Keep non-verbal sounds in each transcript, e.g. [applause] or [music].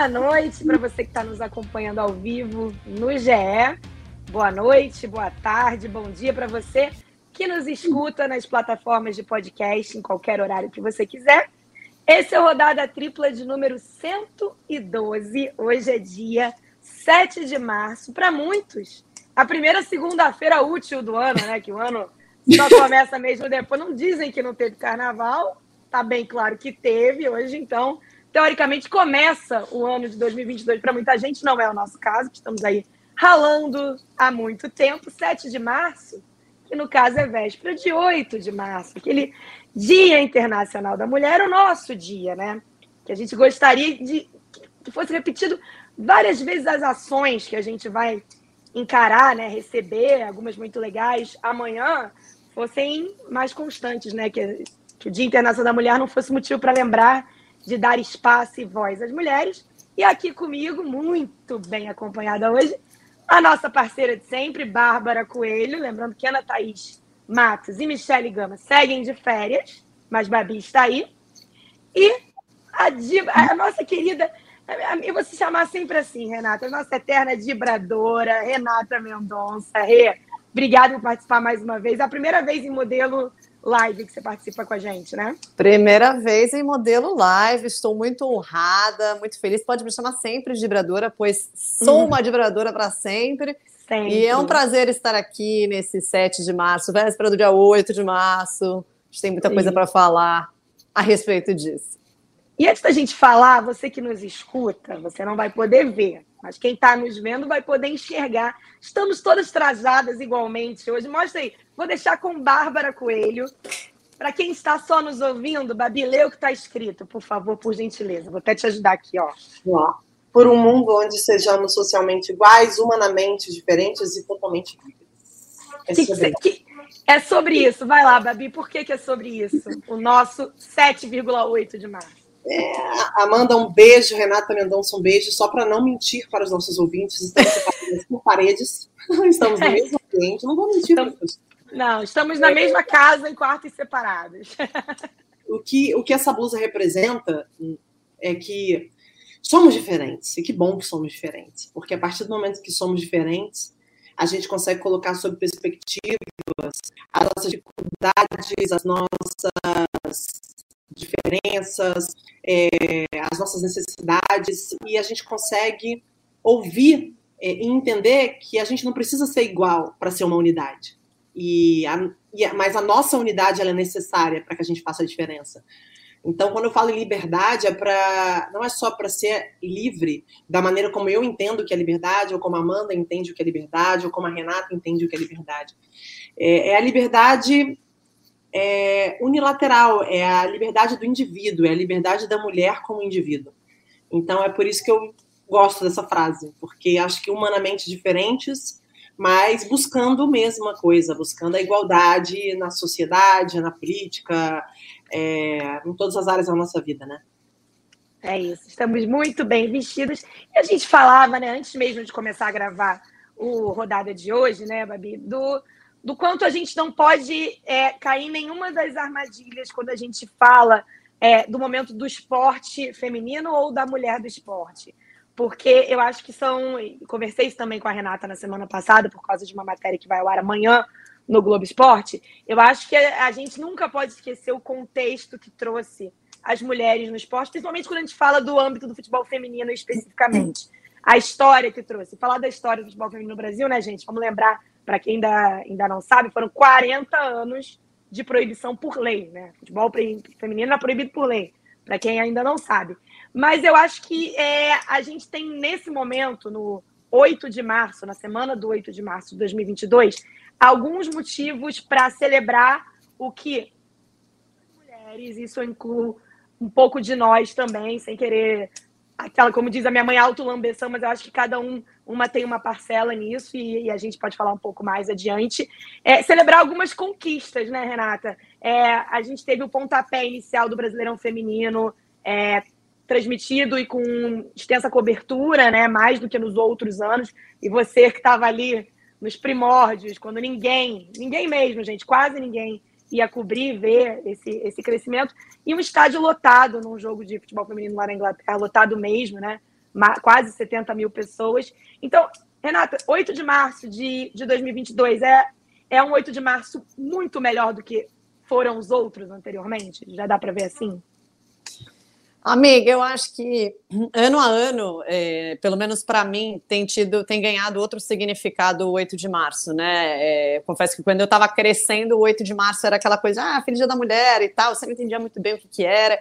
Boa noite para você que está nos acompanhando ao vivo no GE. Boa noite, boa tarde, bom dia para você que nos escuta nas plataformas de podcast em qualquer horário que você quiser. Esse é o Rodada Tripla de número 112. Hoje é dia 7 de março. Para muitos, a primeira segunda-feira útil do ano, né? Que o ano só começa mesmo depois. Não dizem que não teve carnaval, tá bem claro que teve. Hoje, então, teoricamente, começa o ano de 2022 para muita gente, não é o nosso caso, que estamos aí ralando há muito tempo. 7 de março, que no caso é véspera de 8 de março, aquele Dia Internacional da Mulher, o nosso dia, né? Que a gente gostaria de que fosse repetido várias vezes as ações que a gente vai encarar, né, receber, algumas muito legais, amanhã fossem mais constantes, né, que, que o Dia Internacional da Mulher não fosse motivo para lembrar de dar espaço e voz às mulheres. E aqui comigo, muito bem acompanhada hoje, a nossa parceira de sempre, Bárbara Coelho, lembrando que Ana Thaís Matos e Michele Gama seguem de férias, mas Babi está aí. E a, a nossa querida eu vou se chamar sempre assim, Renata. Nossa eterna vibradora, Renata Mendonça. Rê, obrigada por participar mais uma vez. É a primeira vez em modelo live que você participa com a gente, né? Primeira vez em modelo live. Estou muito honrada, muito feliz. Pode me chamar sempre de vibradora, pois sou uhum. uma vibradora para sempre. sempre. E é um prazer estar aqui nesse 7 de março, véspera do dia 8 de março. A gente tem muita Sim. coisa para falar a respeito disso. E antes da gente falar, você que nos escuta, você não vai poder ver, mas quem está nos vendo vai poder enxergar. Estamos todas trajadas igualmente hoje. Mostra aí. Vou deixar com Bárbara Coelho. Para quem está só nos ouvindo, Babi, lê o que está escrito, por favor, por gentileza. Vou até te ajudar aqui, ó. Por um mundo onde sejamos socialmente iguais, humanamente diferentes e totalmente livres. É, é sobre isso. Vai lá, Babi. Por que, que é sobre isso? O nosso 7,8 de março. É, Amanda, um beijo. Renata Mendonça, um beijo. Só para não mentir para os nossos ouvintes, estamos separados por paredes. [laughs] Estamos no é. mesmo ambiente. Não vou mentir estamos, Não, estamos na é. mesma casa, em quartos separados. o, que, o que essa blusa representa é que somos diferentes. E que bom que somos diferentes. Porque a partir do momento que somos diferentes, a gente consegue colocar sob perspectivas as nossas dificuldades, as nossas diferenças, é, as nossas necessidades, e a gente consegue ouvir é, e entender que a gente não precisa ser igual para ser uma unidade. E, a, e a, mas a nossa unidade é necessária para que a gente faça a diferença. Então, quando eu falo em liberdade, é para não é só para ser livre da maneira como eu entendo que é liberdade, ou como a Amanda entende o que é liberdade, ou como a Renata entende o que é liberdade. É, é a liberdade é unilateral, é a liberdade do indivíduo, é a liberdade da mulher como indivíduo. Então é por isso que eu gosto dessa frase, porque acho que humanamente diferentes, mas buscando a mesma coisa, buscando a igualdade na sociedade, na política, é, em todas as áreas da nossa vida, né? É isso, estamos muito bem vestidos. E a gente falava, né, antes mesmo de começar a gravar o rodada de hoje, né, Babi, do do quanto a gente não pode é, cair em nenhuma das armadilhas quando a gente fala é, do momento do esporte feminino ou da mulher do esporte. Porque eu acho que são. Conversei isso também com a Renata na semana passada, por causa de uma matéria que vai ao ar amanhã no Globo Esporte. Eu acho que a gente nunca pode esquecer o contexto que trouxe as mulheres no esporte, principalmente quando a gente fala do âmbito do futebol feminino especificamente. A história que trouxe. Falar da história do futebol feminino no Brasil, né, gente? Vamos lembrar para quem ainda, ainda não sabe, foram 40 anos de proibição por lei, né? Futebol feminino é proibido por lei, para quem ainda não sabe. Mas eu acho que é, a gente tem nesse momento, no 8 de março, na semana do 8 de março de 2022, alguns motivos para celebrar o que mulheres, isso inclui um pouco de nós também, sem querer aquela, como diz a minha mãe, autolambeção, mas eu acho que cada um uma tem uma parcela nisso e, e a gente pode falar um pouco mais adiante. É, celebrar algumas conquistas, né, Renata? É, a gente teve o pontapé inicial do Brasileirão Feminino é, transmitido e com extensa cobertura, né, mais do que nos outros anos. E você que estava ali nos primórdios, quando ninguém, ninguém mesmo, gente, quase ninguém ia cobrir, ver esse, esse crescimento. E um estádio lotado num jogo de futebol feminino lá na Inglaterra, lotado mesmo, né? quase 70 mil pessoas. Então, Renata, 8 de março de, de 2022 é, é um 8 de março muito melhor do que foram os outros anteriormente? Já dá para ver assim? Amiga, eu acho que ano a ano, é, pelo menos para mim, tem tido, tem ganhado outro significado o 8 de março, né? É, confesso que quando eu estava crescendo, o 8 de março era aquela coisa, ah, Feliz Dia da Mulher e tal, você não entendia muito bem o que, que era.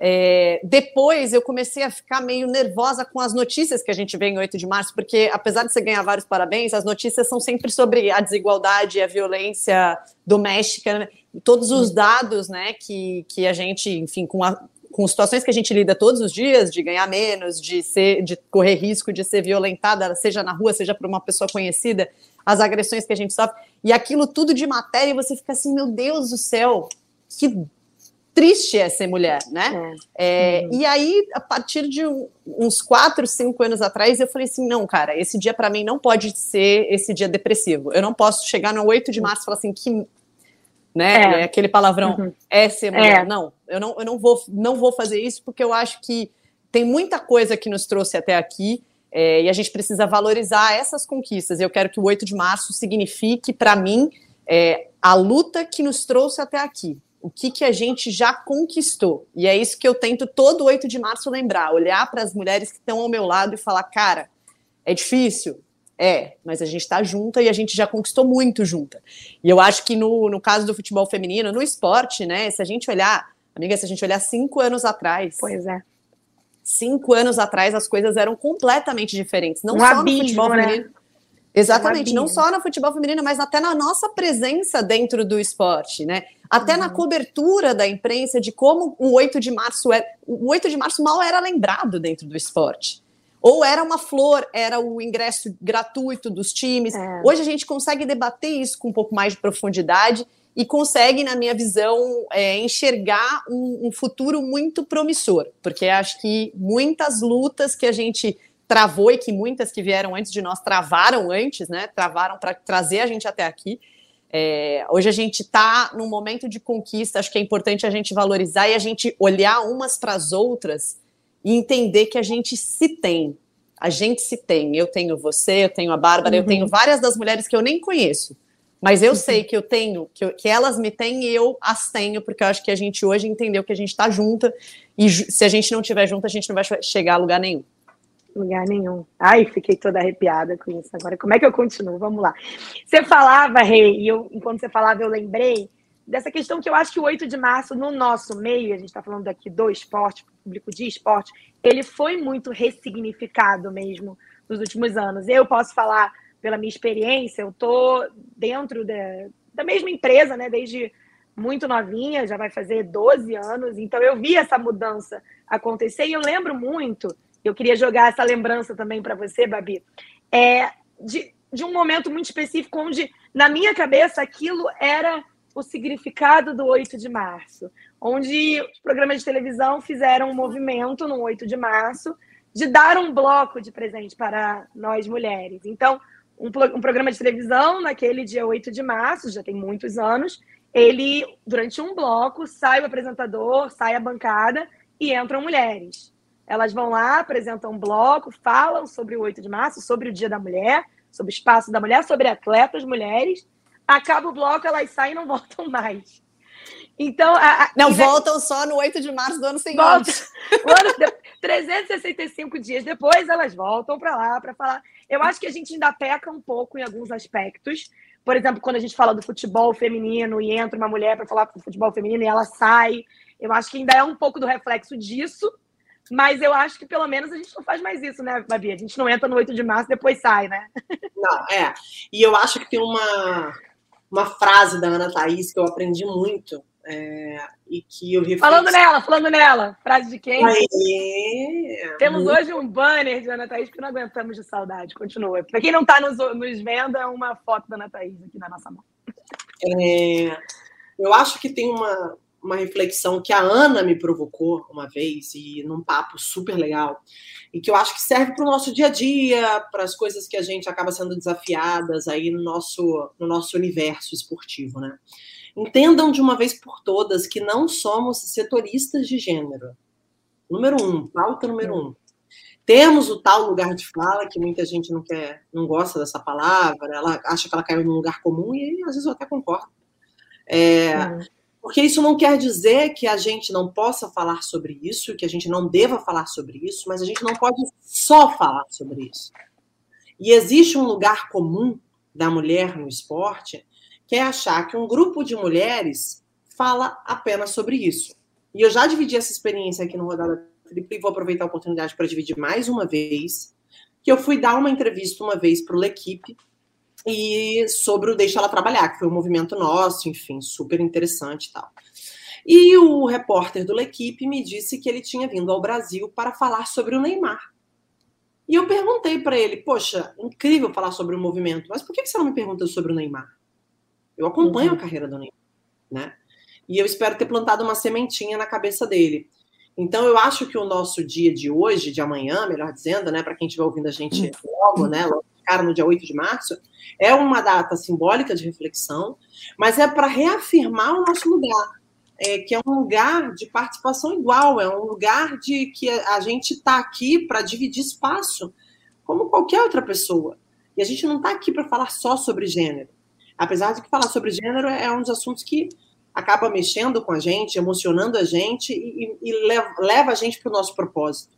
É, depois eu comecei a ficar meio nervosa com as notícias que a gente vê em 8 de março, porque apesar de você ganhar vários parabéns, as notícias são sempre sobre a desigualdade, a violência doméstica, né? todos os dados né, que, que a gente, enfim, com, a, com situações que a gente lida todos os dias, de ganhar menos, de ser, de correr risco de ser violentada, seja na rua, seja por uma pessoa conhecida, as agressões que a gente sofre, e aquilo tudo de matéria, e você fica assim, meu Deus do céu, que triste é ser mulher, né? É. É, uhum. E aí, a partir de uns quatro, cinco anos atrás, eu falei assim: não, cara, esse dia para mim não pode ser esse dia depressivo. Eu não posso chegar no 8 de março e falar assim, que. Né? É. Aquele palavrão uhum. é ser mulher. É. Não, eu não, eu não vou, não vou fazer isso porque eu acho que tem muita coisa que nos trouxe até aqui. É, e a gente precisa valorizar essas conquistas. Eu quero que o 8 de março signifique, para mim, é, a luta que nos trouxe até aqui o que, que a gente já conquistou. E é isso que eu tento todo 8 de março lembrar, olhar para as mulheres que estão ao meu lado e falar, cara, é difícil? É, mas a gente está junta e a gente já conquistou muito junta. E eu acho que no, no caso do futebol feminino, no esporte, né, se a gente olhar, amiga, se a gente olhar cinco anos atrás. Pois é. Cinco anos atrás as coisas eram completamente diferentes. Não um só abismo, no futebol né? feminino. Exatamente, não só no futebol feminino, mas até na nossa presença dentro do esporte, né? Até uhum. na cobertura da imprensa de como o 8 de março é. O 8 de março mal era lembrado dentro do esporte. Ou era uma flor, era o ingresso gratuito dos times. É. Hoje a gente consegue debater isso com um pouco mais de profundidade e consegue, na minha visão, é, enxergar um, um futuro muito promissor, porque acho que muitas lutas que a gente travou e que muitas que vieram antes de nós travaram antes, né? Travaram para trazer a gente até aqui. É, hoje a gente está num momento de conquista, acho que é importante a gente valorizar e a gente olhar umas para as outras e entender que a gente se tem. A gente se tem. Eu tenho você, eu tenho a Bárbara, uhum. eu tenho várias das mulheres que eu nem conheço. Mas eu uhum. sei que eu tenho, que, eu, que, elas me têm e eu as tenho, porque eu acho que a gente hoje entendeu que a gente está junta, e se a gente não estiver junto, a gente não vai chegar a lugar nenhum lugar nenhum. Ai, fiquei toda arrepiada com isso. Agora, como é que eu continuo? Vamos lá. Você falava, Rei, e eu, enquanto você falava, eu lembrei dessa questão que eu acho que o 8 de março, no nosso meio, a gente está falando aqui do esporte, público de esporte, ele foi muito ressignificado mesmo nos últimos anos. Eu posso falar pela minha experiência, eu estou dentro da, da mesma empresa, né, desde muito novinha, já vai fazer 12 anos, então eu vi essa mudança acontecer e eu lembro muito eu queria jogar essa lembrança também para você, Babi, é, de, de um momento muito específico onde, na minha cabeça, aquilo era o significado do 8 de março, onde os programas de televisão fizeram um movimento no 8 de março de dar um bloco de presente para nós mulheres. Então, um, um, programa de televisão, naquele dia 8 de março, já tem muitos anos, ele, durante um bloco, sai o apresentador, sai a bancada e entram mulheres. Elas vão lá, apresentam um bloco, falam sobre o 8 de março, sobre o Dia da Mulher, sobre o espaço da mulher, sobre atletas mulheres. Acaba o bloco, elas saem e não [laughs] voltam mais. Então, a, a, não voltam só no 8 de março do ano seguinte. Volta, ano, 365 [laughs] dias depois, elas voltam para lá para falar. Eu acho que a gente ainda peca um pouco em alguns aspectos. Por exemplo, quando a gente fala do futebol feminino e entra uma mulher para falar do futebol feminino e ela sai, eu acho que ainda é um pouco do reflexo disso. Mas eu acho que pelo menos a gente não faz mais isso, né, Babi? A gente não entra no 8 de março e depois sai, né? Não, é. E eu acho que tem uma, uma frase da Ana Thaís que eu aprendi muito. É, e que eu refleti... Falando nela, falando nela. Frase de quem? Aê, Temos muito... hoje um banner de Ana Thaís que não aguentamos de saudade. Continua. Para quem não está nos, nos vendo, é uma foto da Ana Thaís aqui na nossa mão. É, eu acho que tem uma, uma reflexão que a Ana me provocou uma vez, e num papo super legal, e que eu acho que serve para o nosso dia a dia, para as coisas que a gente acaba sendo desafiadas aí no nosso, no nosso universo esportivo, né? Entendam de uma vez por todas que não somos setoristas de gênero. Número um, pauta número um. Temos o tal lugar de fala, que muita gente não quer, não gosta dessa palavra, ela acha que ela caiu num lugar comum, e às vezes eu até concordo. É, uhum. Porque isso não quer dizer que a gente não possa falar sobre isso, que a gente não deva falar sobre isso, mas a gente não pode só falar sobre isso. E existe um lugar comum da mulher no esporte, que é achar que um grupo de mulheres fala apenas sobre isso. E eu já dividi essa experiência aqui no Rodada Felipe e vou aproveitar a oportunidade para dividir mais uma vez, que eu fui dar uma entrevista uma vez para o L'Equipe e sobre o Deixa Ela Trabalhar, que foi um movimento nosso, enfim, super interessante e tal. E o repórter do L'Equipe me disse que ele tinha vindo ao Brasil para falar sobre o Neymar. E eu perguntei para ele, poxa, incrível falar sobre o movimento, mas por que você não me pergunta sobre o Neymar? Eu acompanho uhum. a carreira do Neymar, né? E eu espero ter plantado uma sementinha na cabeça dele. Então, eu acho que o nosso dia de hoje, de amanhã, melhor dizendo, né, para quem estiver ouvindo a gente uhum. logo, né, logo no dia 8 de março, é uma data simbólica de reflexão, mas é para reafirmar o nosso lugar, é, que é um lugar de participação igual, é um lugar de que a gente está aqui para dividir espaço, como qualquer outra pessoa. E a gente não está aqui para falar só sobre gênero. Apesar de que falar sobre gênero é um dos assuntos que acaba mexendo com a gente, emocionando a gente e, e leva, a gente para o nosso propósito.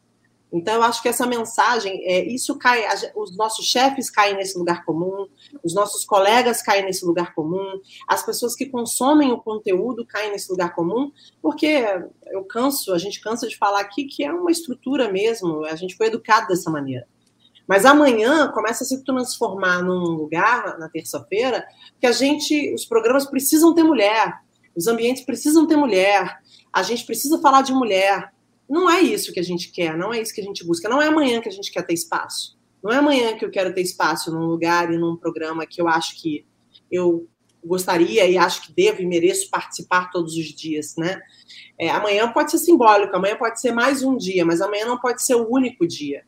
Então, eu acho que essa mensagem, é, isso cai, os nossos chefes caem nesse lugar comum, os nossos colegas caem nesse lugar comum, as pessoas que consomem o conteúdo caem nesse lugar comum, porque eu canso, a gente cansa de falar aqui que é uma estrutura mesmo, a gente foi educado dessa maneira. Mas amanhã começa a se transformar num lugar, na terça-feira, que a gente, os programas precisam ter mulher, os ambientes precisam ter mulher, a gente precisa falar de mulher. Não é isso que a gente quer, não é isso que a gente busca. Não é amanhã que a gente quer ter espaço. Não é amanhã que eu quero ter espaço num lugar e num programa que eu acho que eu gostaria e acho que devo e mereço participar todos os dias, né? É, amanhã pode ser simbólico, amanhã pode ser mais um dia, mas amanhã não pode ser o único dia.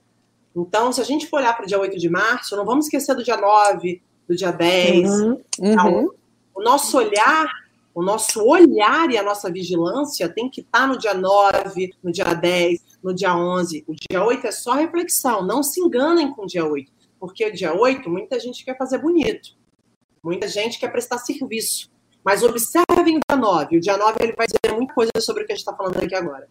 Então, se a gente for olhar para o dia 8 de março, não vamos esquecer do dia 9, do dia 10. Uhum, uhum. O nosso olhar o nosso olhar e a nossa vigilância tem que estar no dia 9, no dia 10, no dia 11. O dia 8 é só reflexão. Não se enganem com o dia 8. Porque o dia 8, muita gente quer fazer bonito. Muita gente quer prestar serviço. Mas observem o dia 9. O dia 9 ele vai dizer muita coisa sobre o que a gente está falando aqui agora.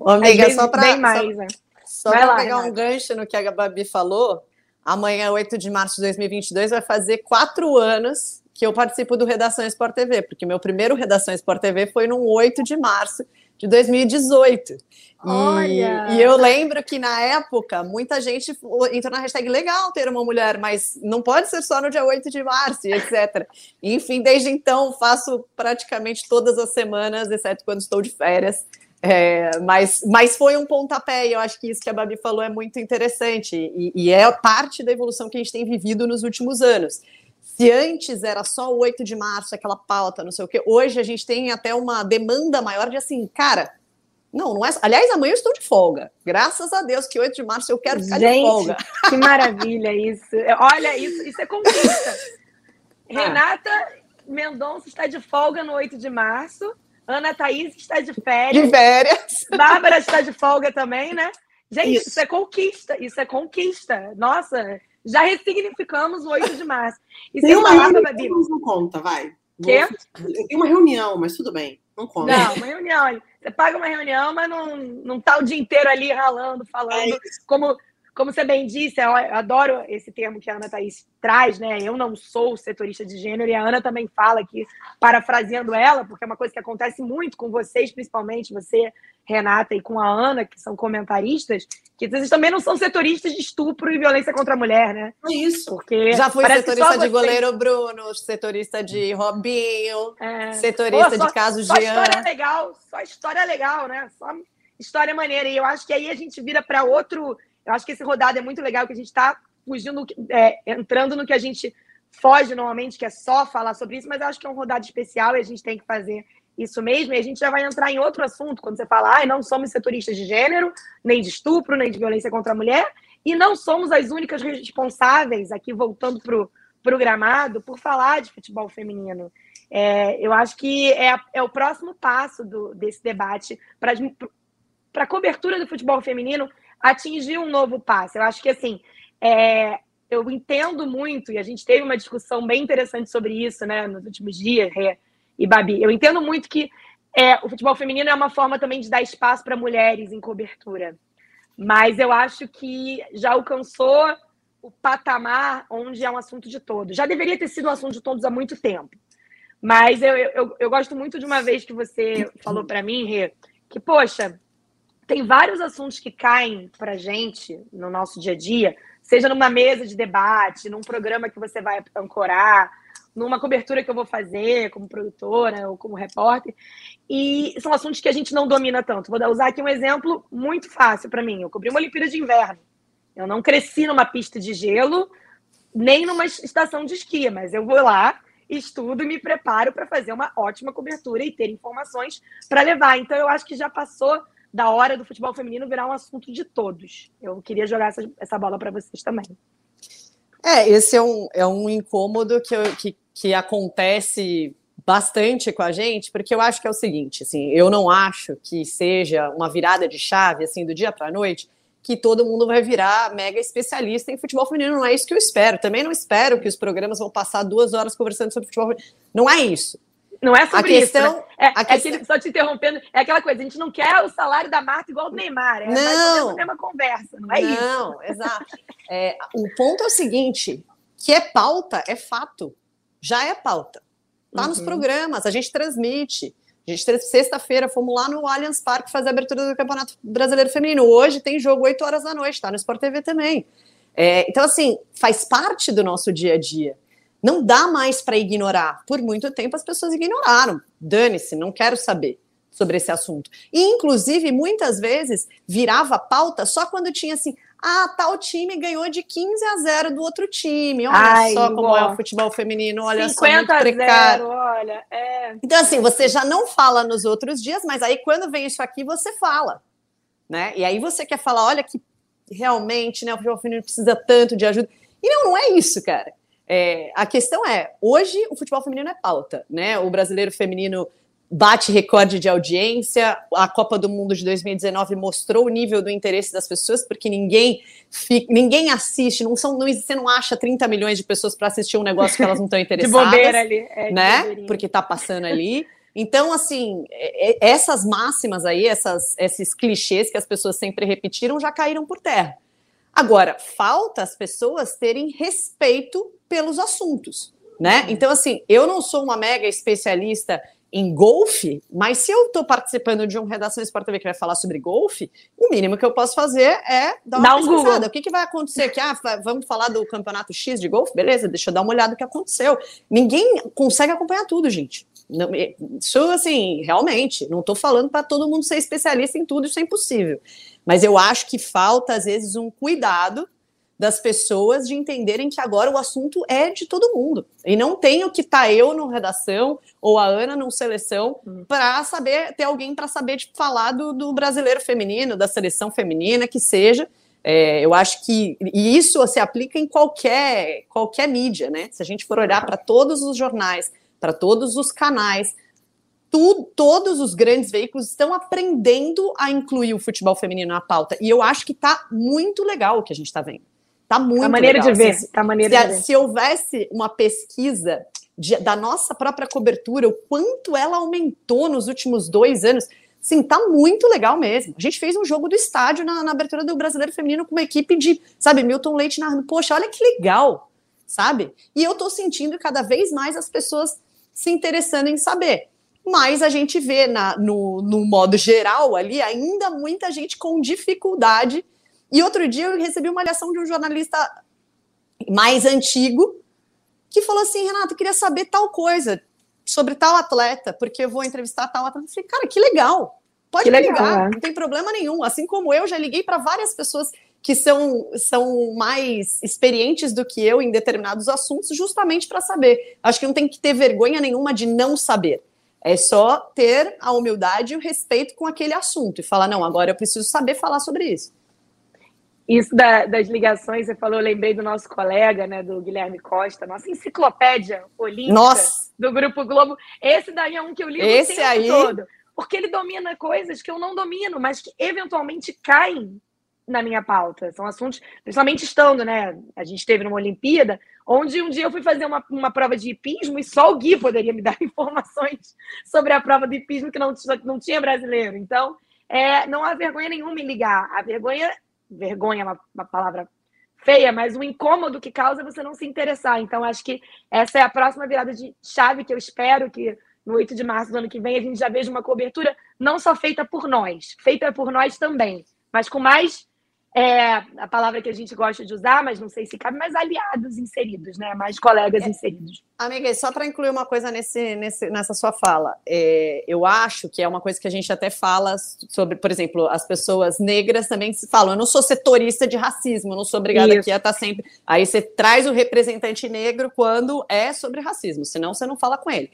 Ô, amiga, só para né? só, só pegar um gancho no que a Babi falou, amanhã, 8 de março de 2022, vai fazer quatro anos que eu participo do Redação Sport TV, porque meu primeiro Redação Sport TV foi no 8 de março de 2018. Olha! E, e, eu lembro que na época muita gente entrou na hashtag legal ter uma mulher, mas não pode ser só no dia 8 de março, etc. [laughs] enfim, desde então faço praticamente todas as semanas, exceto quando estou de férias. É, mas, mas foi um pontapé, e eu acho que isso que a Babi falou é muito interessante, e, e é parte da evolução que a gente tem vivido nos últimos anos. Se antes era só o 8 de março, aquela pauta, não sei o quê, hoje a gente tem até uma demanda maior de assim, cara, não, não é. Aliás, amanhã eu estou de folga. Graças a Deus que 8 de março eu quero ficar gente, de folga. Que maravilha isso. Olha, isso, isso é conquista. Ah. Renata Mendonça está de folga no 8 de março. Ana Thaís está de férias. De férias. Bárbara está de folga também, né? Gente, isso, isso é conquista. Isso é conquista. Nossa, já ressignificamos o 8 de março. E Tem uma reunião, Babi... não conta, vai. Quê? Tem uma reunião, mas tudo bem, não conta. Não, uma reunião. Você paga uma reunião, mas não, não tá o dia inteiro ali ralando, falando, é como como você bem disse, eu adoro esse termo que a Ana Thaís traz, né? Eu não sou setorista de gênero, e a Ana também fala aqui, parafraseando ela, porque é uma coisa que acontece muito com vocês, principalmente você, Renata, e com a Ana, que são comentaristas, que vocês também não são setoristas de estupro e violência contra a mulher, né? É isso. Porque Já fui setorista de goleiro Bruno, setorista de Robinho, é. setorista Pô, só, de casos de Ana. Só história legal, só história legal, né? Só história maneira. E eu acho que aí a gente vira para outro eu acho que esse rodado é muito legal, que a gente está fugindo, é, entrando no que a gente foge normalmente, que é só falar sobre isso, mas eu acho que é um rodado especial e a gente tem que fazer isso mesmo. E a gente já vai entrar em outro assunto, quando você fala, ah, não somos setoristas de gênero, nem de estupro, nem de violência contra a mulher, e não somos as únicas responsáveis, aqui voltando para o programado, por falar de futebol feminino. É, eu acho que é, é o próximo passo do, desse debate para a cobertura do futebol feminino atingir um novo passo. Eu acho que, assim, é, eu entendo muito, e a gente teve uma discussão bem interessante sobre isso, né, nos últimos dias, Rê e Babi. Eu entendo muito que é, o futebol feminino é uma forma também de dar espaço para mulheres em cobertura. Mas eu acho que já alcançou o patamar onde é um assunto de todos. Já deveria ter sido um assunto de todos há muito tempo. Mas eu, eu, eu gosto muito de uma vez que você falou para mim, Rê, que, poxa, tem vários assuntos que caem para gente no nosso dia a dia, seja numa mesa de debate, num programa que você vai ancorar, numa cobertura que eu vou fazer como produtora ou como repórter. E são assuntos que a gente não domina tanto. Vou usar aqui um exemplo muito fácil para mim. Eu cobri uma Olimpíada de Inverno. Eu não cresci numa pista de gelo, nem numa estação de esqui, mas eu vou lá, estudo e me preparo para fazer uma ótima cobertura e ter informações para levar. Então eu acho que já passou da hora do futebol feminino virar um assunto de todos. Eu queria jogar essa, essa bola para vocês também. É, esse é um, é um incômodo que, eu, que, que acontece bastante com a gente, porque eu acho que é o seguinte, assim, eu não acho que seja uma virada de chave, assim, do dia para a noite, que todo mundo vai virar mega especialista em futebol feminino. Não é isso que eu espero. Também não espero que os programas vão passar duas horas conversando sobre futebol feminino. Não é isso. Não é sobre a questão, isso. Né? É, a é questão... aquele, só te interrompendo, é aquela coisa, a gente não quer o salário da Marta igual do Neymar. É não. mais uma conversa, não é não, isso? Não, exato. É, o ponto é o seguinte: que é pauta, é fato. Já é pauta. Tá uhum. nos programas, a gente transmite. A gente, sexta-feira, fomos lá no Allianz Parque fazer a abertura do Campeonato Brasileiro Feminino. Hoje tem jogo 8 horas da noite, tá no Sport TV também. É, então, assim, faz parte do nosso dia a dia. Não dá mais para ignorar. Por muito tempo as pessoas ignoraram. Dane-se, não quero saber sobre esse assunto. E, inclusive, muitas vezes virava pauta só quando tinha assim: ah, tal time ganhou de 15 a 0 do outro time. Olha Ai, só como é o futebol feminino, olha 50 só, muito precário. 0, olha, é. Então, assim, você já não fala nos outros dias, mas aí quando vem isso aqui, você fala. Né? E aí você quer falar, olha que realmente né, o futebol feminino precisa tanto de ajuda. E não, não é isso, cara. É, a questão é, hoje o futebol feminino é pauta, né? O brasileiro feminino bate recorde de audiência. A Copa do Mundo de 2019 mostrou o nível do interesse das pessoas, porque ninguém fica, ninguém assiste, não são, não, você não acha 30 milhões de pessoas para assistir um negócio que elas não estão [laughs] interessadas, de bobeira ali, é, né? Porque está passando ali. Então, assim, é, é, essas máximas aí, essas, esses clichês que as pessoas sempre repetiram já caíram por terra. Agora, falta as pessoas terem respeito pelos assuntos, né? Então, assim, eu não sou uma mega especialista em golfe, mas se eu estou participando de uma redação Sport TV que vai falar sobre golfe, o mínimo que eu posso fazer é dar uma Dá um pesquisada. O que, que vai acontecer aqui? Ah, vamos falar do campeonato X de golfe? Beleza, deixa eu dar uma olhada no que aconteceu. Ninguém consegue acompanhar tudo, gente. Não, isso, assim, realmente, não estou falando para todo mundo ser especialista em tudo, isso é impossível. Mas eu acho que falta, às vezes, um cuidado das pessoas de entenderem que agora o assunto é de todo mundo. E não tenho que estar tá eu no redação ou a Ana no seleção uhum. para saber, ter alguém para saber de falar do, do, brasileiro feminino, da seleção feminina, que seja. É, eu acho que e isso se aplica em qualquer, qualquer mídia, né? Se a gente for olhar para todos os jornais, para todos os canais, tu, todos os grandes veículos estão aprendendo a incluir o futebol feminino na pauta. E eu acho que está muito legal o que a gente está vendo. Tá muito a maneira legal. de ver. Se, tá maneira se, de ver. se houvesse uma pesquisa de, da nossa própria cobertura, o quanto ela aumentou nos últimos dois anos, sim, tá muito legal mesmo. A gente fez um jogo do estádio na, na abertura do Brasileiro Feminino com uma equipe de, sabe, Milton Leite narrando. Poxa, olha que legal, sabe? E eu tô sentindo cada vez mais as pessoas se interessando em saber. Mas a gente vê na, no, no modo geral ali ainda muita gente com dificuldade e outro dia eu recebi uma ligação de um jornalista mais antigo que falou assim: Renato, eu queria saber tal coisa sobre tal atleta, porque eu vou entrevistar tal atleta. Eu falei, cara, que legal. Pode que me legal, ligar, é. não tem problema nenhum. Assim como eu já liguei para várias pessoas que são, são mais experientes do que eu em determinados assuntos, justamente para saber. Acho que não tem que ter vergonha nenhuma de não saber. É só ter a humildade e o respeito com aquele assunto e falar: não, agora eu preciso saber falar sobre isso. Isso da, das ligações, você falou, eu lembrei do nosso colega, né, do Guilherme Costa, nossa enciclopédia olímpica nossa. do Grupo Globo. Esse daí é um que eu li Esse o tempo aí... todo. Porque ele domina coisas que eu não domino, mas que eventualmente caem na minha pauta. São assuntos, principalmente estando, né? A gente esteve numa Olimpíada, onde um dia eu fui fazer uma, uma prova de hipismo e só o Gui poderia me [laughs] dar informações sobre a prova de hipismo que não, não tinha brasileiro. Então, é, não há vergonha nenhuma em ligar. A vergonha, vergonha é uma, uma palavra feia, mas o incômodo que causa é você não se interessar. Então, acho que essa é a próxima virada de chave que eu espero que no 8 de março do ano que vem a gente já veja uma cobertura não só feita por nós, feita por nós também, mas com mais é a palavra que a gente gosta de usar, mas não sei se cabe, mais aliados inseridos, né? Mais colegas é. inseridos. Amiga, só para incluir uma coisa nesse, nesse, nessa sua fala, é, eu acho que é uma coisa que a gente até fala sobre, por exemplo, as pessoas negras também se falam, eu não sou setorista de racismo, não sou obrigada aqui a estar tá sempre. Aí você traz o representante negro quando é sobre racismo, senão você não fala com ele.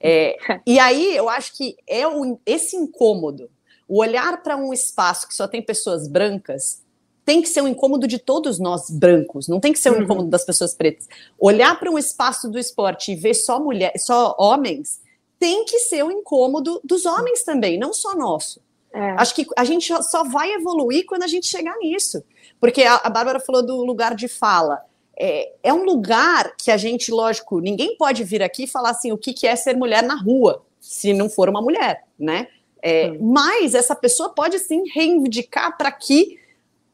É, e aí eu acho que é o, esse incômodo, o olhar para um espaço que só tem pessoas brancas tem que ser um incômodo de todos nós brancos, não tem que ser um uhum. incômodo das pessoas pretas. Olhar para um espaço do esporte e ver só mulher, só homens, tem que ser um incômodo dos homens também, não só nosso. É. Acho que a gente só vai evoluir quando a gente chegar nisso. Porque a, a Bárbara falou do lugar de fala. É, é, um lugar que a gente, lógico, ninguém pode vir aqui e falar assim o que, que é ser mulher na rua, se não for uma mulher, né? É, Mas essa pessoa pode sim reivindicar para que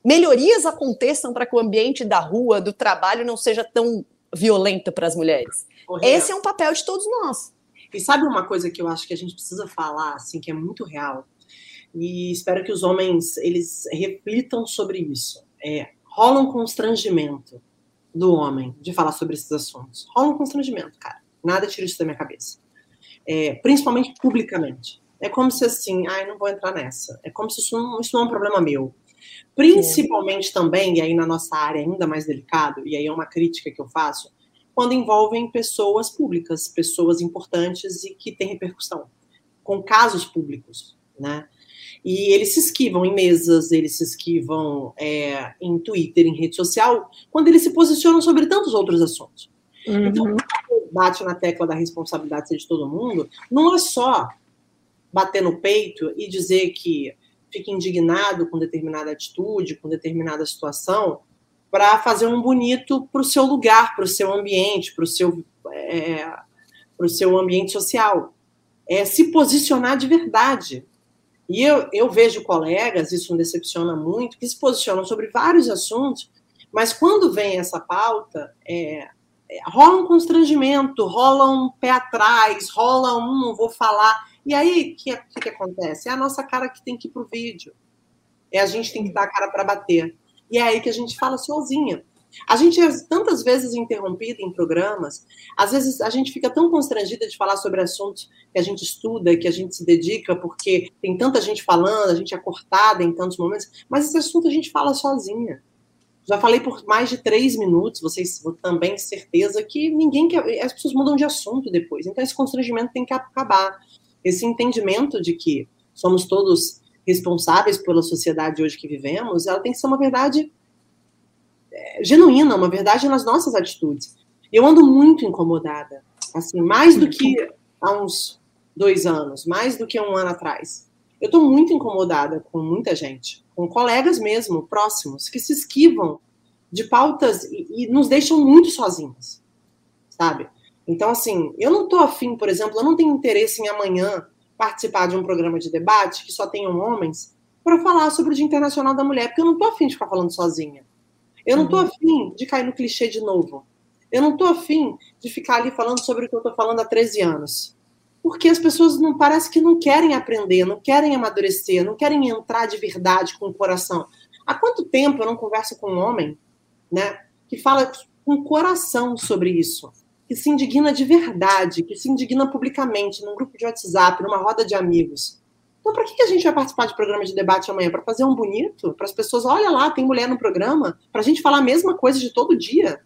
melhorias aconteçam para que o ambiente da rua, do trabalho, não seja tão violento para as mulheres. Esse é um papel de todos nós. E sabe uma coisa que eu acho que a gente precisa falar, assim, que é muito real? E espero que os homens eles reflitam sobre isso. É, rola um constrangimento do homem de falar sobre esses assuntos. Rola um constrangimento, cara. Nada tira isso da minha cabeça. É, principalmente publicamente. É como se assim, ai, não vou entrar nessa. É como se isso não, isso não é um problema meu. Principalmente Sim. também, e aí na nossa área ainda mais delicado, e aí é uma crítica que eu faço, quando envolvem pessoas públicas, pessoas importantes e que têm repercussão, com casos públicos, né? E eles se esquivam em mesas, eles se esquivam é, em Twitter, em rede social, quando eles se posicionam sobre tantos outros assuntos. Uhum. Então, bate na tecla da responsabilidade de todo mundo, não é só bater no peito e dizer que fica indignado com determinada atitude, com determinada situação, para fazer um bonito para o seu lugar, para o seu ambiente, para o seu, é, seu ambiente social. É se posicionar de verdade. E eu, eu vejo colegas, isso me decepciona muito, que se posicionam sobre vários assuntos, mas quando vem essa pauta, é, é, rola um constrangimento, rola um pé atrás, rola um não vou falar. E aí, o que, que, que, acontece? É a nossa cara que tem que ir pro vídeo. É a gente tem que dar a cara para bater. E é aí que a gente fala sozinha. A gente é tantas vezes interrompida em programas, às vezes a gente fica tão constrangida de falar sobre assuntos que a gente estuda, que a gente se dedica, porque tem tanta gente falando, a gente é cortada em tantos momentos, mas esse assunto a gente fala sozinha. Já falei por mais de três minutos, vocês também certeza que ninguém quer. As pessoas mudam de assunto depois. Então, esse constrangimento tem que acabar esse entendimento de que somos todos responsáveis pela sociedade hoje que vivemos, ela tem que ser uma verdade é, genuína, uma verdade nas nossas atitudes. Eu ando muito incomodada, assim, mais do que há uns dois anos, mais do que um ano atrás. Eu estou muito incomodada com muita gente, com colegas mesmo, próximos, que se esquivam de pautas e, e nos deixam muito sozinhos, sabe? Então, assim, eu não estou afim, por exemplo, eu não tenho interesse em amanhã participar de um programa de debate que só tenham homens para falar sobre o Dia Internacional da Mulher, porque eu não estou afim de ficar falando sozinha. Eu não estou uhum. afim de cair no clichê de novo. Eu não estou afim de ficar ali falando sobre o que eu estou falando há 13 anos. Porque as pessoas não parece que não querem aprender, não querem amadurecer, não querem entrar de verdade com o coração. Há quanto tempo eu não converso com um homem, né, que fala com coração sobre isso? Que se indigna de verdade, que se indigna publicamente, num grupo de WhatsApp, numa roda de amigos. Então, para que a gente vai participar de programa de debate amanhã? Para fazer um bonito? Para as pessoas, olha lá, tem mulher no programa? Para a gente falar a mesma coisa de todo dia?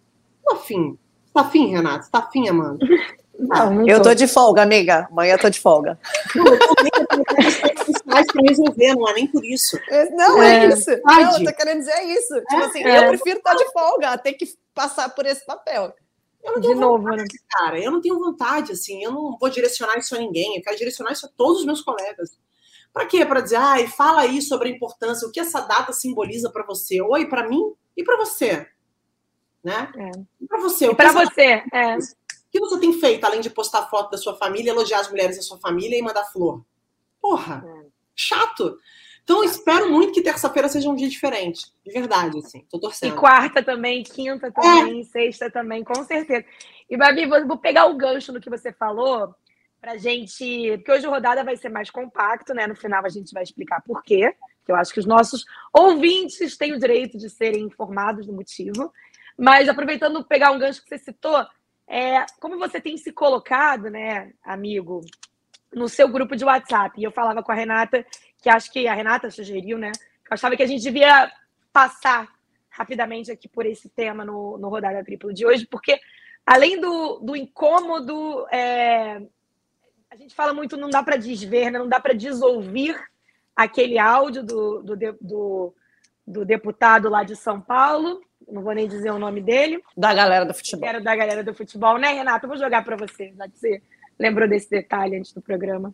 Tô afim. Tá afim, Renato? Tá afim, Amanda? [laughs] Não, não eu tô. tô de folga, amiga. Amanhã eu tô de folga. Não, eu tô para resolver, não é nem por isso. Não, é, é isso. Não, eu tô querendo dizer isso. Tipo é, assim, é. eu prefiro estar de folga, ter que passar por esse papel. Eu não de novo, vontade, né? cara. Eu não tenho vontade, assim. Eu não vou direcionar isso a ninguém. Eu quero direcionar isso a todos os meus colegas. Para quê? Para dizer, ai, fala aí sobre a importância, o que essa data simboliza para você. Oi, para mim e para você. Né? É. E para você. Para você. É. O que você tem feito, além de postar foto da sua família, elogiar as mulheres da sua família e mandar flor? Porra, é. chato. Então, espero muito que terça-feira seja um dia diferente. De verdade, assim. Tô torcendo. E quarta também, quinta também, é. sexta também, com certeza. E, Babi, vou pegar o gancho no que você falou pra gente. Porque hoje a rodada vai ser mais compacto, né? No final a gente vai explicar por quê. Que eu acho que os nossos ouvintes têm o direito de serem informados do motivo. Mas aproveitando pegar um gancho que você citou, é, como você tem se colocado, né, amigo, no seu grupo de WhatsApp. E eu falava com a Renata que acho que a Renata sugeriu, né? Eu achava que a gente devia passar rapidamente aqui por esse tema no, no Rodada Triplo de hoje, porque além do, do incômodo, é, a gente fala muito, não dá para desver, né? não dá para desouvir aquele áudio do, do, do, do, deputado lá de São Paulo, não vou nem dizer o nome dele. Da galera do futebol. Era da galera do futebol, né, Renata? Eu vou jogar para você, já que você lembrou desse detalhe antes do programa.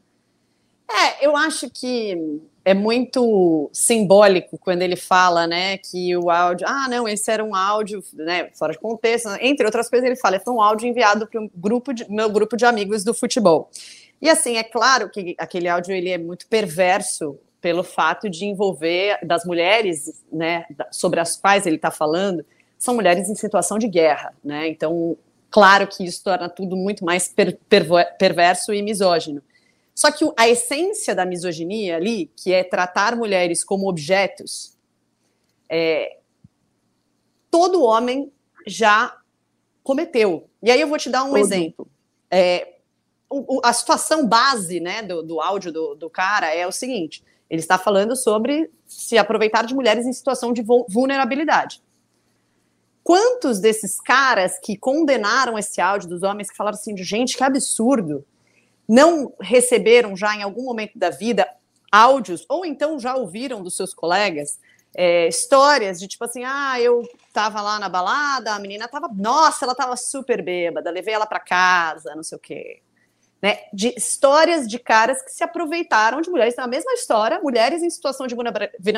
É, eu acho que é muito simbólico quando ele fala, né, que o áudio, ah, não, esse era um áudio, né, fora de contexto, entre outras coisas ele fala, foi um áudio enviado para um grupo de, meu grupo de amigos do futebol. E assim, é claro que aquele áudio ele é muito perverso pelo fato de envolver das mulheres, né, sobre as quais ele está falando, são mulheres em situação de guerra, né? Então, claro que isso torna tudo muito mais per, perverso e misógino. Só que a essência da misoginia ali, que é tratar mulheres como objetos, é, todo homem já cometeu. E aí eu vou te dar um todo. exemplo. É, o, a situação base né, do, do áudio do, do cara é o seguinte: ele está falando sobre se aproveitar de mulheres em situação de vulnerabilidade. Quantos desses caras que condenaram esse áudio dos homens que falaram assim, de gente, que absurdo, não receberam já em algum momento da vida áudios, ou então já ouviram dos seus colegas é, histórias de tipo assim, ah, eu tava lá na balada, a menina tava, nossa, ela tava super bêbada, levei ela para casa, não sei o quê. Né, de histórias de caras que se aproveitaram de mulheres, na mesma história, mulheres em situação de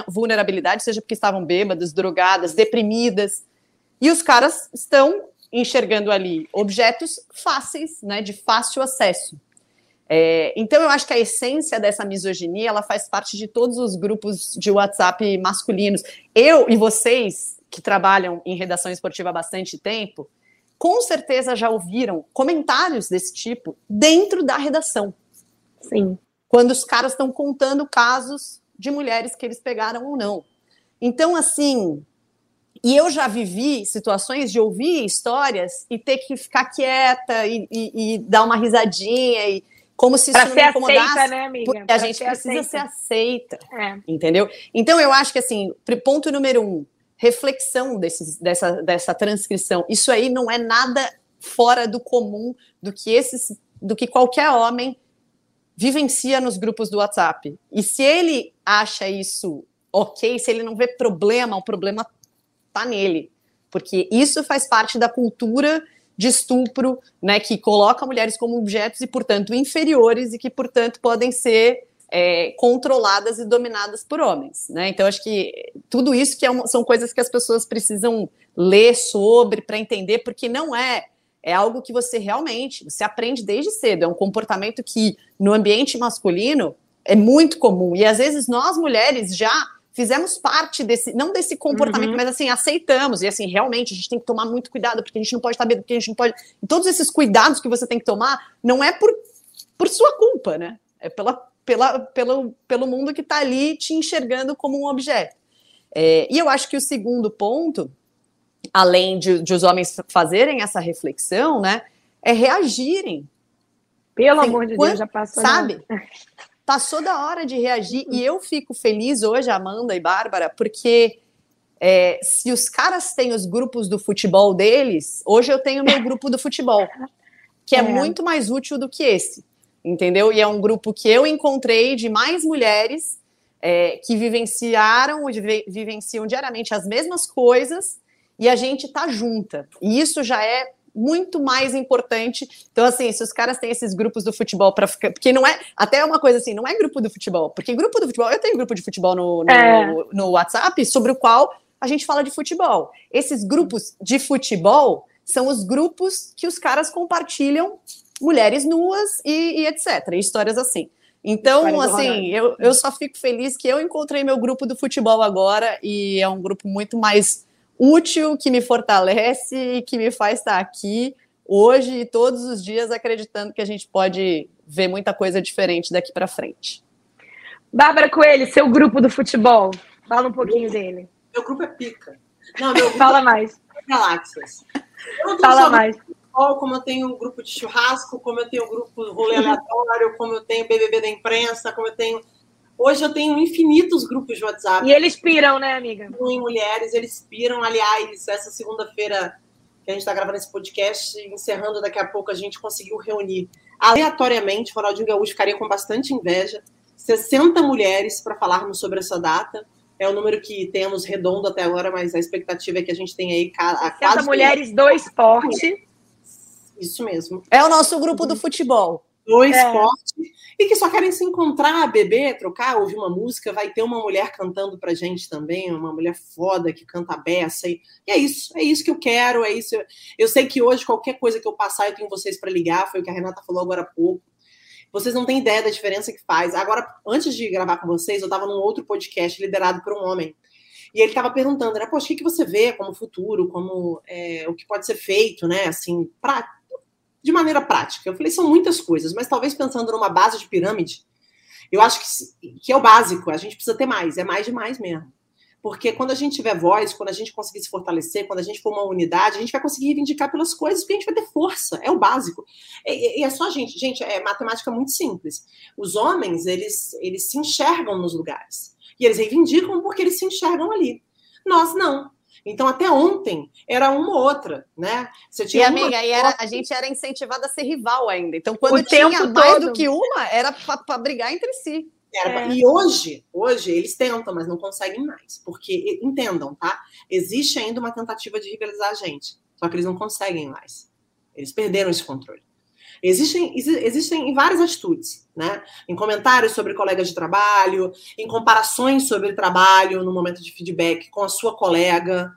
vulnerabilidade, seja porque estavam bêbadas, drogadas, deprimidas, e os caras estão enxergando ali objetos fáceis, né, de fácil acesso. É, então, eu acho que a essência dessa misoginia ela faz parte de todos os grupos de WhatsApp masculinos. Eu e vocês, que trabalham em redação esportiva há bastante tempo, com certeza já ouviram comentários desse tipo dentro da redação. Sim. Quando os caras estão contando casos de mulheres que eles pegaram ou não. Então, assim, e eu já vivi situações de ouvir histórias e ter que ficar quieta e, e, e dar uma risadinha e como se isso pra não me incomodasse. Aceita, né, amiga? A gente ser precisa aceita. ser aceita. É. Entendeu? Então, eu acho que, assim, ponto número um, reflexão desses, dessa, dessa transcrição. Isso aí não é nada fora do comum do que esses, do que qualquer homem vivencia nos grupos do WhatsApp. E se ele acha isso ok, se ele não vê problema, o problema tá nele. Porque isso faz parte da cultura de estupro, né, que coloca mulheres como objetos e, portanto, inferiores e que, portanto, podem ser é, controladas e dominadas por homens, né? Então, acho que tudo isso que é uma, são coisas que as pessoas precisam ler sobre para entender, porque não é é algo que você realmente você aprende desde cedo. É um comportamento que no ambiente masculino é muito comum e às vezes nós mulheres já fizemos parte desse, não desse comportamento, uhum. mas assim, aceitamos. E assim, realmente a gente tem que tomar muito cuidado, porque a gente não pode estar porque a gente não pode. E todos esses cuidados que você tem que tomar não é por, por sua culpa, né? É pela, pela, pelo, pelo mundo que está ali te enxergando como um objeto. É, e eu acho que o segundo ponto, além de, de, os homens fazerem essa reflexão, né, é reagirem. Pelo assim, amor de quando, Deus, já passou. Sabe? Passou da hora de reagir. E eu fico feliz hoje, Amanda e Bárbara, porque é, se os caras têm os grupos do futebol deles, hoje eu tenho meu grupo do futebol, que é, é, muito mais útil do que esse, entendeu? E é um grupo que eu encontrei de mais mulheres é, que vivenciaram, vivenciam diariamente as mesmas coisas e a gente tá junta. E isso já é muito mais importante. Então, assim, se os caras têm esses grupos do futebol para ficar. Porque não é. Até uma coisa assim, não é grupo do futebol. Porque grupo do futebol, eu tenho grupo de futebol no, no, é. no WhatsApp sobre o qual a gente fala de futebol. Esses grupos de futebol são os grupos que os caras compartilham mulheres nuas e, e etc. Histórias assim. Então, assim, eu, eu só fico feliz que eu encontrei meu grupo do futebol agora e é um grupo muito mais útil, que me fortalece e que me faz estar aqui hoje e todos os dias acreditando que a gente pode ver muita coisa diferente daqui para frente. Bárbara Coelho, seu grupo do futebol, fala um pouquinho dele. Meu grupo é pica. Não, meu grupo fala é mais. Galáxias. Fala mais. Futebol, como eu tenho um grupo de churrasco, como eu tenho um grupo rolê aleatório, como eu tenho BBB da imprensa, como eu tenho Hoje eu tenho infinitos grupos de WhatsApp. E eles piram, né, amiga? Em mulheres, eles piram. Aliás, essa segunda-feira que a gente está gravando esse podcast, encerrando daqui a pouco, a gente conseguiu reunir aleatoriamente, o Ronaldinho Gaúcho ficaria com bastante inveja, 60 mulheres para falarmos sobre essa data. É o número que temos redondo até agora, mas a expectativa é que a gente tenha aí a quase. mulheres do esporte. Isso mesmo. É o nosso grupo do futebol do é. esporte e que só querem se encontrar, beber, trocar, ouvir uma música. Vai ter uma mulher cantando pra gente também, uma mulher foda que canta a beça. E, e é isso, é isso que eu quero, é isso. Eu sei que hoje, qualquer coisa que eu passar, eu tenho vocês para ligar, foi o que a Renata falou agora há pouco. Vocês não têm ideia da diferença que faz. Agora, antes de gravar com vocês, eu estava num outro podcast liderado por um homem. E ele estava perguntando, né, poxa, o que, que você vê como futuro, como é, o que pode ser feito, né, assim, para de maneira prática. Eu falei, são muitas coisas, mas talvez pensando numa base de pirâmide, eu acho que, que é o básico, a gente precisa ter mais, é mais demais mesmo. Porque quando a gente tiver voz, quando a gente conseguir se fortalecer, quando a gente for uma unidade, a gente vai conseguir reivindicar pelas coisas, porque a gente vai ter força, é o básico. E, e é só gente, gente, é matemática muito simples. Os homens, eles, eles se enxergam nos lugares. E eles reivindicam porque eles se enxergam ali. Nós não. Então, até ontem, era uma ou outra, né? Você tinha e, amiga, e era, a gente era incentivada a ser rival ainda. Então, quando o tinha mais todo. do que uma, era para brigar entre si. É. E hoje, hoje, eles tentam, mas não conseguem mais. Porque, entendam, tá? Existe ainda uma tentativa de rivalizar a gente. Só que eles não conseguem mais. Eles perderam esse controle. Existem, existem várias atitudes, né? Em comentários sobre colegas de trabalho, em comparações sobre trabalho no momento de feedback com a sua colega,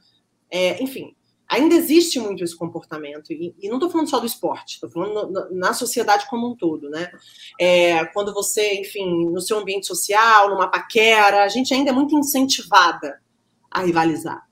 é, enfim. Ainda existe muito esse comportamento, e, e não estou falando só do esporte, estou falando no, na sociedade como um todo, né? É, quando você, enfim, no seu ambiente social, numa paquera, a gente ainda é muito incentivada a rivalizar.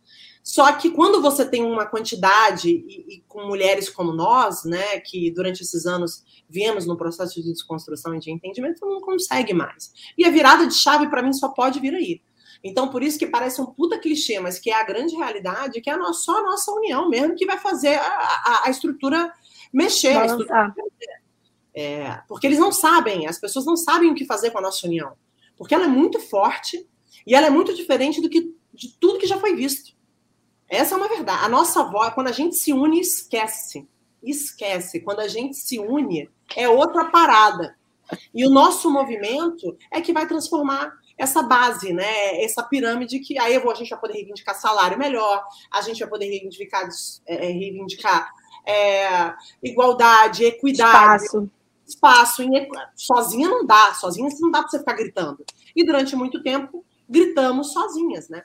Só que quando você tem uma quantidade, e, e, com mulheres como nós, né, que durante esses anos viemos no processo de desconstrução e de entendimento, não consegue mais. E a virada de chave, para mim, só pode vir aí. Então, por isso que parece um puta clichê, mas que é a grande realidade, que é a nossa, só a nossa união mesmo que vai fazer a, a, a estrutura mexer. A estrutura É, porque eles não sabem, as pessoas não sabem o que fazer com a nossa união. Porque ela é muito forte e ela é muito diferente do que de tudo que já foi visto. Essa é uma verdade. A nossa voz, quando a gente se une, esquece. Esquece. Quando a gente se une, é outra parada. E o nosso movimento é que vai transformar essa base, né? Essa pirâmide que aí a gente vai poder reivindicar salário melhor, a gente vai poder reivindicar, é, é reivindicar é, igualdade, equidade. Espaço. Espaço. Sozinha não dá, sozinha não dá para você ficar gritando. E durante muito tempo gritamos sozinhas, né?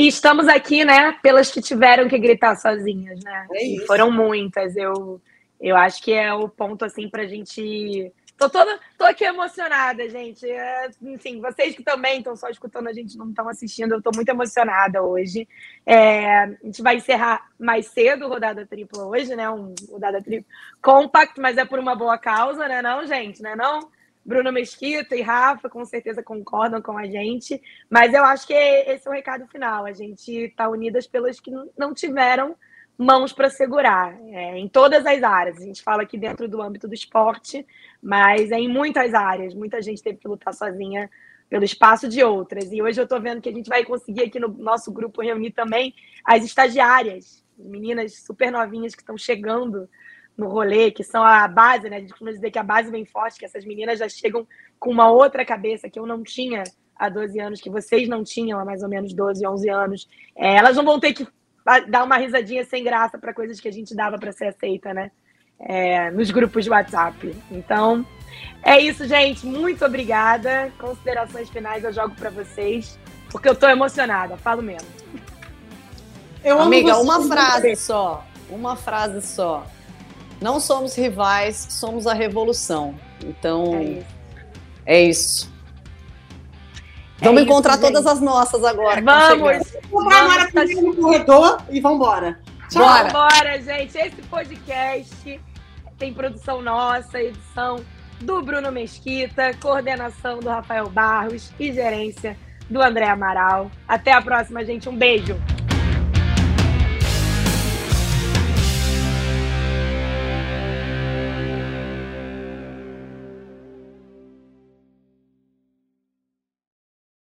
E estamos aqui, né, pelas que tiveram que gritar sozinhas, né? É foram muitas. Eu, eu acho que é o ponto, assim, pra gente. Tô toda. Tô aqui emocionada, gente. É, enfim, vocês que também estão só escutando, a gente não estão assistindo, eu tô muito emocionada hoje. É, a gente vai encerrar mais cedo rodada tripla hoje, né? Um rodada tripla compact, mas é por uma boa causa, né, não, gente? Né, não? Bruna Mesquita e Rafa com certeza concordam com a gente, mas eu acho que esse é o recado final. A gente está unidas pelas que não tiveram mãos para segurar, é, em todas as áreas. A gente fala aqui dentro do âmbito do esporte, mas é em muitas áreas. Muita gente teve que lutar sozinha pelo espaço de outras. E hoje eu estou vendo que a gente vai conseguir aqui no nosso grupo reunir também as estagiárias, meninas super novinhas que estão chegando no rolê, que são a base, né? A gente costuma dizer que a base vem forte, que essas meninas já chegam com uma outra cabeça que eu não tinha há 12 anos, que vocês não tinham há mais ou menos 12, 11 anos. É, elas não vão ter que dar uma risadinha sem graça para coisas que a gente dava para ser aceita, né? É, nos grupos de WhatsApp. Então, é isso, gente. Muito obrigada. Considerações finais eu jogo para vocês, porque eu tô emocionada, falo mesmo. Eu Amiga, uma frase só. Uma frase só. Não somos rivais, somos a revolução. Então, é isso. É isso. É vamos isso, encontrar gente. todas as nossas agora. Vamos! Vamos agora tá... no corredor e vamos embora. Tchau. Bora. Bora, gente. Esse podcast tem produção nossa, edição do Bruno Mesquita, coordenação do Rafael Barros e gerência do André Amaral. Até a próxima, gente. Um beijo.